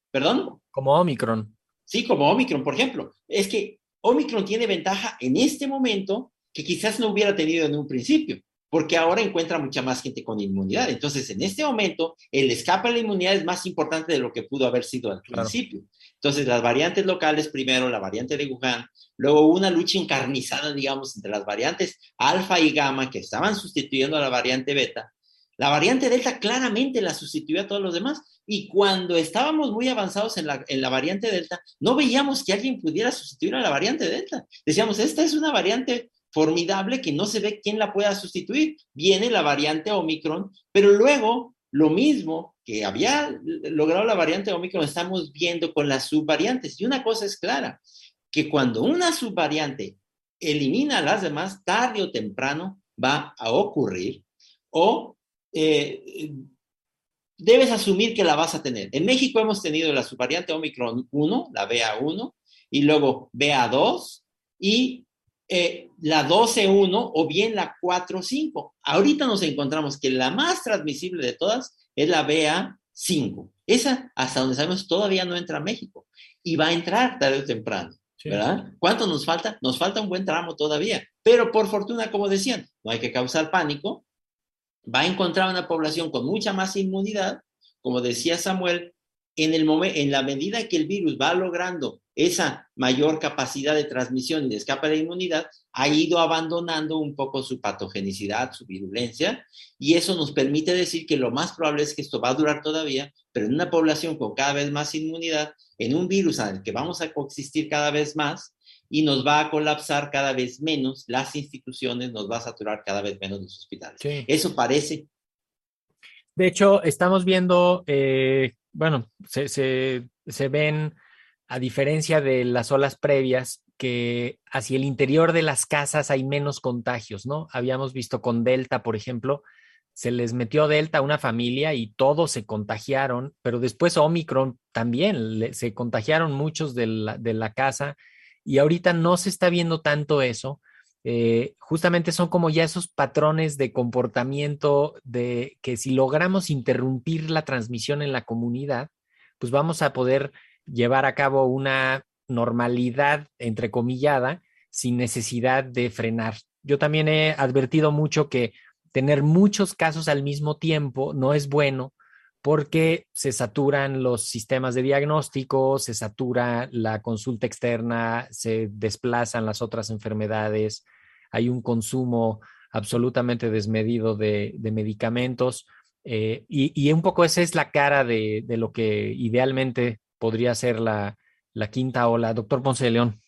¿Perdón? Como Omicron. Sí, como Omicron, por ejemplo. Es que Omicron tiene ventaja en este momento que quizás no hubiera tenido en un principio porque ahora encuentra mucha más gente con inmunidad. Entonces, en este momento, el escape a la inmunidad es más importante de lo que pudo haber sido al principio. Entonces, las variantes locales primero, la variante de Wuhan, luego una lucha encarnizada, digamos, entre las variantes alfa y gamma que estaban sustituyendo a la variante beta. La variante delta claramente la sustituyó a todos los demás. Y cuando estábamos muy avanzados en la, en la variante delta, no veíamos que alguien pudiera sustituir a la variante delta. Decíamos, esta es una variante formidable que no se ve quién la pueda sustituir. Viene la variante Omicron, pero luego lo mismo que había logrado la variante Omicron, estamos viendo con las subvariantes. Y una cosa es clara, que cuando una subvariante elimina las demás, tarde o temprano va a ocurrir o eh, debes asumir que la vas a tener. En México hemos tenido la subvariante Omicron 1, la BA1, y luego BA2 y eh, la 12.1 o bien la 4.5. Ahorita nos encontramos que la más transmisible de todas es la BA5. Esa, hasta donde sabemos, todavía no entra a México y va a entrar tarde o temprano. ¿verdad? ¿Cuánto nos falta? Nos falta un buen tramo todavía, pero por fortuna, como decían, no hay que causar pánico. Va a encontrar una población con mucha más inmunidad, como decía Samuel, en, el en la medida que el virus va logrando esa mayor capacidad de transmisión y de escape de inmunidad, ha ido abandonando un poco su patogenicidad, su virulencia, y eso nos permite decir que lo más probable es que esto va a durar todavía, pero en una población con cada vez más inmunidad, en un virus al que vamos a coexistir cada vez más, y nos va a colapsar cada vez menos las instituciones, nos va a saturar cada vez menos los hospitales. Eso parece. De hecho, estamos viendo eh, bueno, se, ven, a diferencia de las olas previas, que hacia el interior de las casas hay menos contagios, ¿no? Habíamos visto con Delta, por ejemplo, se les metió Delta a una familia y todos se contagiaron, pero después Omicron también, se contagiaron muchos de la, de la casa y ahorita no se está viendo tanto eso. Eh, justamente son como ya esos patrones de comportamiento de que si logramos interrumpir la transmisión en la comunidad, pues vamos a poder llevar a cabo una normalidad entrecomillada sin necesidad de frenar. Yo también he advertido mucho que tener muchos casos al mismo tiempo no es bueno porque se saturan los sistemas de diagnóstico, se satura la consulta externa, se desplazan las otras enfermedades, hay un consumo absolutamente desmedido de, medicamentos eh, y, un poco esa es la cara de, lo que idealmente podría ser la, quinta ola. Doctor Ponce de León.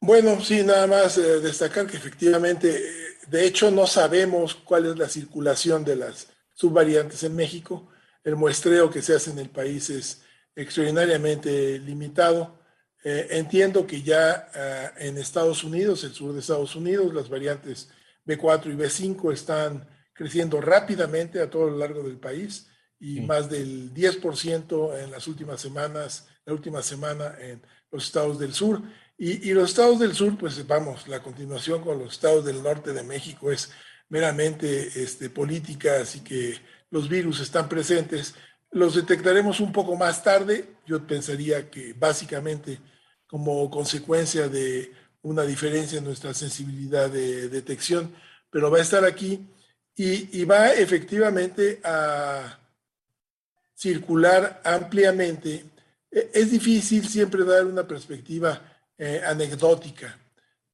Bueno, sí, nada más eh, destacar que efectivamente, eh, de hecho, no sabemos cuál es la circulación de las subvariantes en México. El muestreo que se hace en el país es extraordinariamente limitado. Eh, entiendo que ya ah, en Estados Unidos, el sur de Estados Unidos, las variantes B4 y B5 están creciendo rápidamente a todo lo largo del país y más del 10% en las últimas semanas, la última semana en los estados del sur. Y, los estados del sur, pues vamos, la continuación con los estados del norte de México es meramente este, política, así que los virus están presentes. Los detectaremos un poco más tarde. Yo pensaría que básicamente como consecuencia de una diferencia en nuestra sensibilidad de detección, pero va a estar aquí y, va efectivamente a circular ampliamente. E, es difícil siempre dar una perspectiva eh, anecdótica,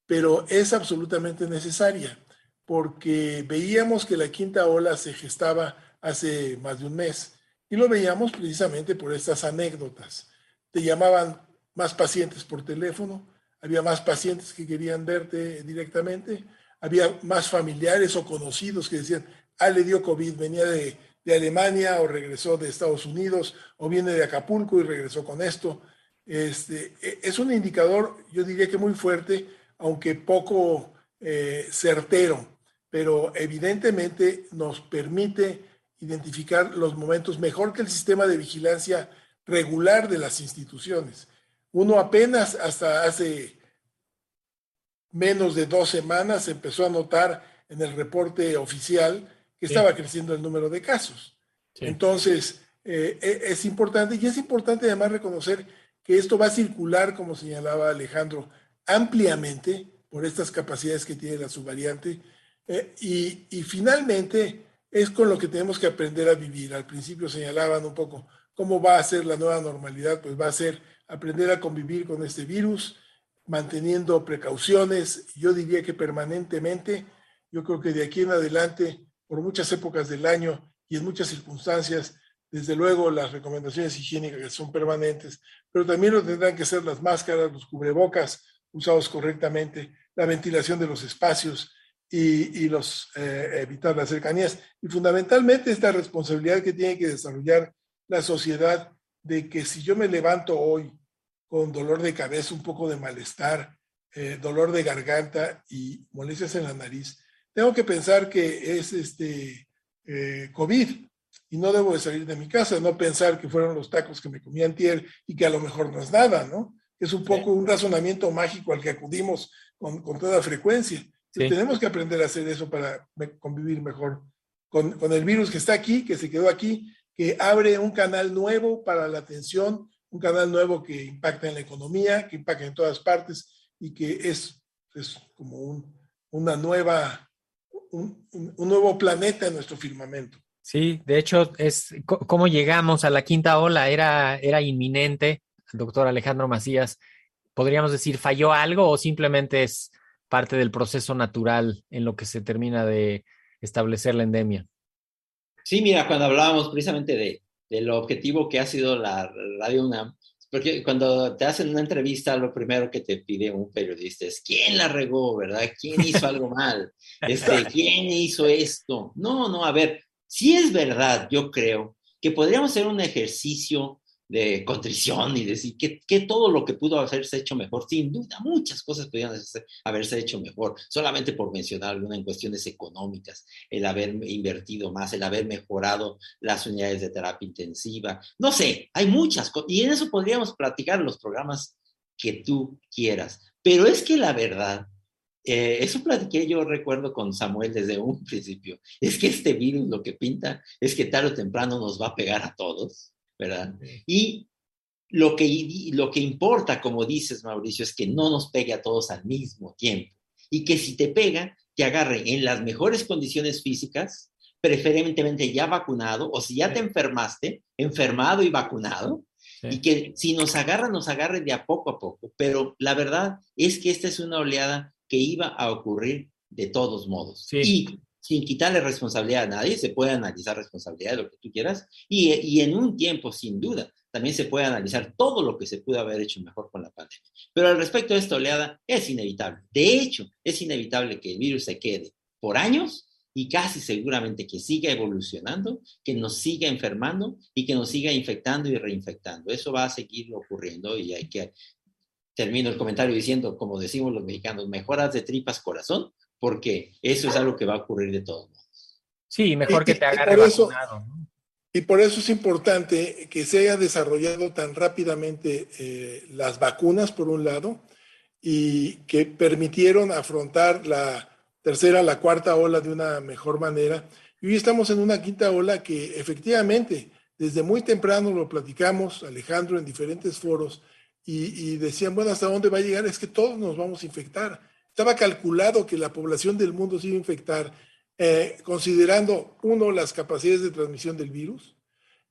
pero es absolutamente necesaria, porque veíamos que la quinta ola se gestaba hace más de un mes y lo veíamos precisamente por estas anécdotas. Te llamaban más pacientes por teléfono, había más pacientes que querían verte directamente, había más familiares o conocidos que decían, ah, le dio COVID, venía de, Alemania o regresó de Estados Unidos o viene de Acapulco y regresó con esto. Este, e, es un indicador, yo diría que muy fuerte, aunque poco eh, certero, pero evidentemente nos permite identificar los momentos mejor que el sistema de vigilancia regular de las instituciones. Uno apenas hasta hace menos de dos semanas empezó a notar en el reporte oficial que estaba creciendo el número de casos. Entonces, eh, e, es importante y es importante además reconocer que esto va a circular, como señalaba Alejandro, ampliamente por estas capacidades que tiene la subvariante. Eh, y, y, finalmente es con lo que tenemos que aprender a vivir. Al principio señalaban un poco cómo va a ser la nueva normalidad, pues va a ser aprender a convivir con este virus, manteniendo precauciones, yo diría que permanentemente. Yo creo que de aquí en adelante, por muchas épocas del año y en muchas circunstancias, desde luego las recomendaciones higiénicas son permanentes, pero también lo tendrán que ser las máscaras, los cubrebocas usados correctamente, la ventilación de los espacios y, los eh, evitar las cercanías. Y fundamentalmente esta responsabilidad que tiene que desarrollar la sociedad de que si yo me levanto hoy con dolor de cabeza, un poco de malestar, eh, dolor de garganta y molestias en la nariz, tengo que pensar que es este eh, COVID y no debo de salir de mi casa, no pensar que fueron los tacos que me comí antier y que a lo mejor no es nada, ¿no? Es un poco un razonamiento mágico al que acudimos con, con toda frecuencia. Tenemos que aprender a hacer eso para convivir mejor con, con el virus que está aquí, que se quedó aquí que abre un canal nuevo para la atención, un canal nuevo que impacta en la economía, que impacta en todas partes y que es, es como un, una nueva, un, un, nuevo planeta en nuestro firmamento. Sí, de hecho, es cómo llegamos a la quinta ola, era, era inminente. doctor Alejandro Macías, ¿podríamos decir falló algo o simplemente es parte del proceso natural en lo que se termina de establecer la endemia? Sí, mira, cuando hablábamos precisamente de, del objetivo que ha sido la Radio UNAM, porque cuando te hacen una entrevista, lo primero que te pide un periodista es quién la regó, ¿verdad? ¿Quién hizo algo mal? Este, ¿Quién hizo esto? No, no, a ver, si es verdad, yo creo que podríamos hacer un ejercicio de contrición y decir que, que, todo lo que pudo haberse hecho mejor, sin duda, muchas cosas podrían haberse hecho mejor, solamente por mencionar alguna en cuestiones económicas, el haber invertido más, el haber mejorado las unidades de terapia intensiva, no sé, hay muchas cosas, y en eso podríamos platicar los programas que tú quieras, pero es que la verdad, eh, eso platiqué yo recuerdo con Samuel desde un [laughs] principio, es que este virus lo que pinta es que tarde o temprano nos va a pegar a todos ¿verdad? Y lo que, lo que importa, como dices, Mauricio, es que no nos pegue a todos al mismo tiempo y que si te pega, te agarre en las mejores condiciones físicas, preferentemente ya vacunado, o si ya te enfermaste, enfermado y vacunado, y que si nos agarra, nos agarre de a poco a poco. Pero la verdad es que esta es una oleada que iba a ocurrir de todos modos. Y sin quitarle responsabilidad a nadie, se puede analizar responsabilidad de lo que tú quieras y, y, en un tiempo, sin duda, también se puede analizar todo lo que se pudo haber hecho mejor con la pandemia. Pero al respecto de esta oleada, es inevitable. De hecho, es inevitable que el virus se quede por años y casi seguramente que siga evolucionando, que nos siga enfermando y que nos siga infectando y reinfectando. Eso va a seguir ocurriendo y hay que termino el comentario diciendo, como decimos los mexicanos, mejoras de tripas corazón, porque eso es algo que va a ocurrir de todos modos. Sí, mejor que te agarre vacunado. Y por eso es importante que se haya desarrollado tan rápidamente eh, las vacunas, por un lado, y que permitieron afrontar la tercera, la cuarta ola de una mejor manera. Y hoy estamos en una quinta ola que efectivamente, desde muy temprano lo platicamos, Alejandro, en diferentes foros, y, decían, bueno, ¿hasta dónde va a llegar? Es que todos nos vamos a infectar. Estaba calculado que la población del mundo se iba a infectar, eh, considerando, uno, las capacidades de transmisión del virus,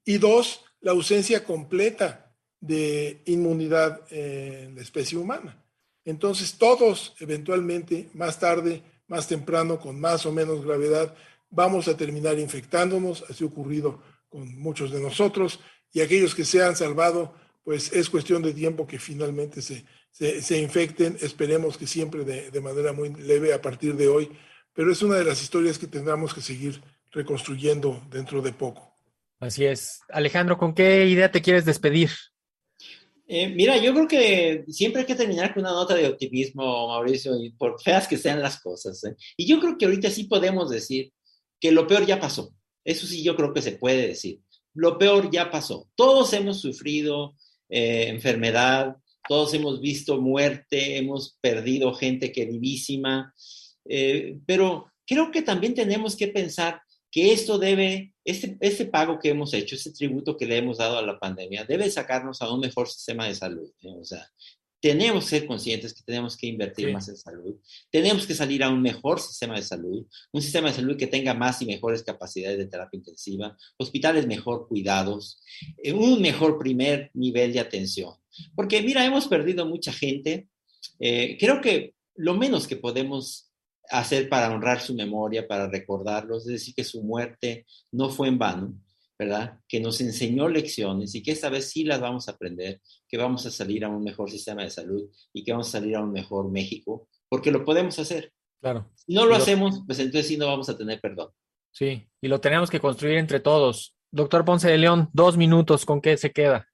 y dos, la ausencia completa de inmunidad en la especie humana. Entonces, todos eventualmente, más tarde, más temprano, con más o menos gravedad, vamos a terminar infectándonos. Así ha ocurrido con muchos de nosotros. Y aquellos que se han salvado, pues es cuestión de tiempo que finalmente se, se, infecten. Esperemos que siempre de, de, manera muy leve a partir de hoy. Pero es una de las historias que tendremos que seguir reconstruyendo dentro de poco. Así es. Alejandro, ¿con qué idea te quieres despedir? Eh, mira, yo creo que siempre hay que terminar con una nota de optimismo, Mauricio, y por feas que sean las cosas. ¿eh? Y yo creo que ahorita sí podemos decir que lo peor ya pasó. Eso sí, yo creo que se puede decir. Lo peor ya pasó. Todos hemos sufrido eh, enfermedad, todos hemos visto muerte, hemos perdido gente queridísima, pero creo que también tenemos que pensar que esto debe, este, este pago que hemos hecho, este tributo que le hemos dado a la pandemia, debe sacarnos a un mejor sistema de salud. ¿eh? O sea, tenemos que ser conscientes que tenemos que invertir más en salud, tenemos que salir a un mejor sistema de salud, un sistema de salud que tenga más y mejores capacidades de terapia intensiva, hospitales mejor cuidados, eh, un mejor primer nivel de atención. Porque mira, hemos perdido mucha gente. Eh, creo que lo menos que podemos hacer para honrar su memoria, para recordarlos, es decir, que su muerte no fue en vano, ¿verdad? Que nos enseñó lecciones y que esta vez sí las vamos a aprender, que vamos a salir a un mejor sistema de salud y que vamos a salir a un mejor México, porque lo podemos hacer. Claro. Si no lo, hacemos, pues entonces sí no vamos a tener perdón. Sí, y lo tenemos que construir entre todos. Doctor Ponce de León, dos minutos, ¿con qué se queda?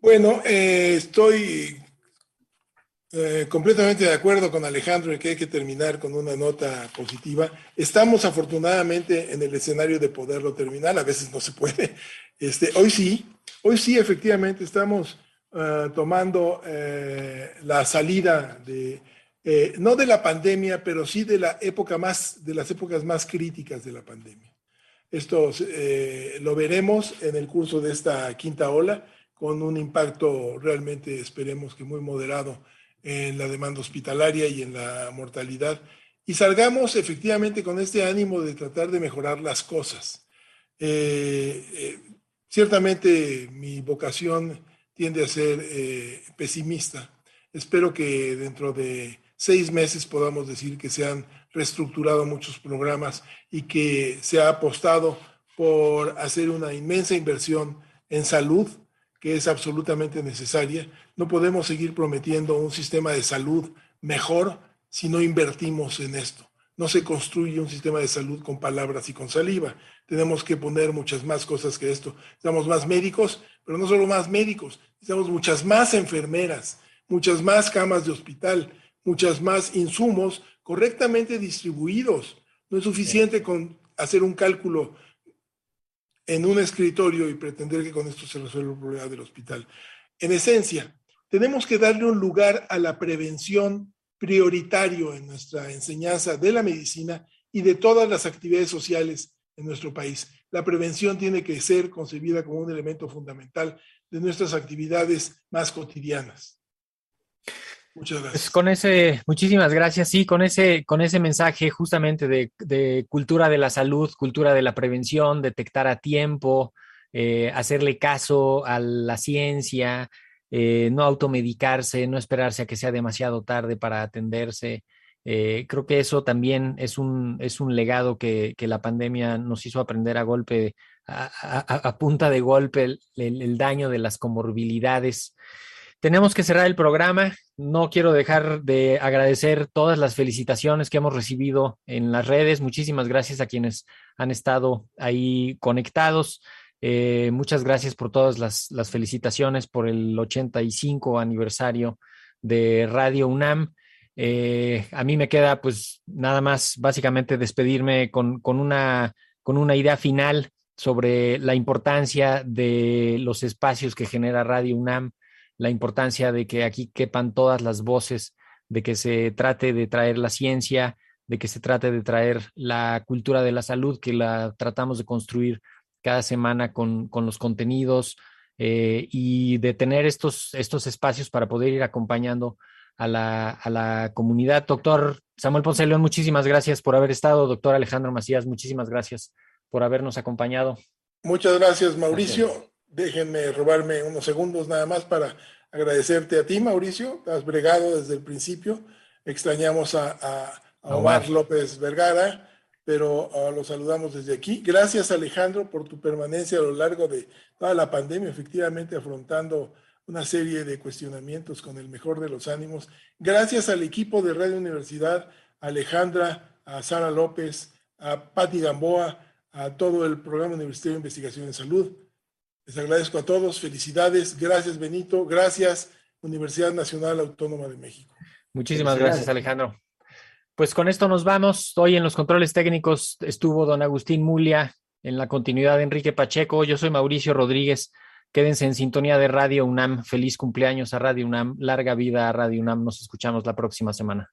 Bueno, eh, estoy eh, completamente de acuerdo con Alejandro en que hay que terminar con una nota positiva. Estamos afortunadamente en el escenario de poderlo terminar, a veces no se puede. Este, hoy sí, hoy sí efectivamente estamos uh, tomando eh, la salida de, no de la pandemia, pero sí de la época más, de las épocas más críticas de la pandemia. Esto lo veremos en el curso de esta quinta ola con un impacto realmente, esperemos que muy moderado en la demanda hospitalaria y en la mortalidad, y salgamos efectivamente con este ánimo de tratar de mejorar las cosas. Eh, eh, ciertamente mi vocación tiende a ser eh, pesimista. Espero que dentro de seis meses podamos decir que se han reestructurado muchos programas y que se ha apostado por hacer una inmensa inversión en salud, que es absolutamente necesaria. No podemos seguir prometiendo un sistema de salud mejor si no invertimos en esto. No se construye un sistema de salud con palabras y con saliva. Tenemos que poner muchas más cosas que esto. Necesitamos más médicos, pero no solo más médicos, necesitamos muchas más enfermeras, muchas más camas de hospital, muchas más insumos correctamente distribuidos. No es suficiente con hacer un cálculo en un escritorio y pretender que con esto se resuelva el problema del hospital. En esencia, tenemos que darle un lugar a la prevención prioritario en nuestra enseñanza de la medicina y de todas las actividades sociales en nuestro país. La prevención tiene que ser concebida como un elemento fundamental de nuestras actividades más cotidianas. Muchas gracias. Pues con ese, muchísimas gracias. Sí, con ese, con ese mensaje justamente de, cultura de la salud, cultura de la prevención, detectar a tiempo, eh, hacerle caso a la ciencia, eh, no automedicarse, no esperarse a que sea demasiado tarde para atenderse. Eh, creo que eso también es un, es un legado que, la pandemia nos hizo aprender a golpe, a, punta de golpe, el daño de las comorbilidades. Tenemos que cerrar el programa. No quiero dejar de agradecer todas las felicitaciones que hemos recibido en las redes. Muchísimas gracias a quienes han estado ahí conectados. Eh, muchas gracias por todas las, felicitaciones por el 85 aniversario de Radio UNAM. Eh, a mí me queda pues nada más básicamente despedirme con, una, con una idea final sobre la importancia de los espacios que genera Radio UNAM, la importancia de que aquí quepan todas las voces, de que se trate de traer la ciencia, de que se trate de traer la cultura de la salud, que la tratamos de construir cada semana con, los contenidos eh, y de tener estos, estos espacios para poder ir acompañando a la, a la comunidad. Doctor Samuel Ponce León, muchísimas gracias por haber estado. Doctor Alejandro Macías, muchísimas gracias por habernos acompañado. Muchas gracias, Mauricio. Déjenme robarme unos segundos nada más para agradecerte a ti, Mauricio. Has bregado desde el principio. Extrañamos a, Omar López Vergara, pero ah, lo saludamos desde aquí. Gracias, Alejandro, por tu permanencia a lo largo de toda la pandemia, efectivamente afrontando una serie de cuestionamientos con el mejor de los ánimos. Gracias al equipo de Radio Universidad, a Alejandra, a Sara López, a Patti Gamboa, a todo el programa Universitario de Investigación en Salud. Les agradezco a todos, felicidades, gracias Benito, gracias Universidad Nacional Autónoma de México. Muchísimas gracias Alejandro. Pues con esto nos vamos. Hoy en los controles técnicos estuvo don Agustín Mulia, en la continuidad de Enrique Pacheco. Yo soy Mauricio Rodríguez. Quédense en sintonía de Radio UNAM. Feliz cumpleaños a Radio UNAM. Larga vida a Radio UNAM. Nos escuchamos la próxima semana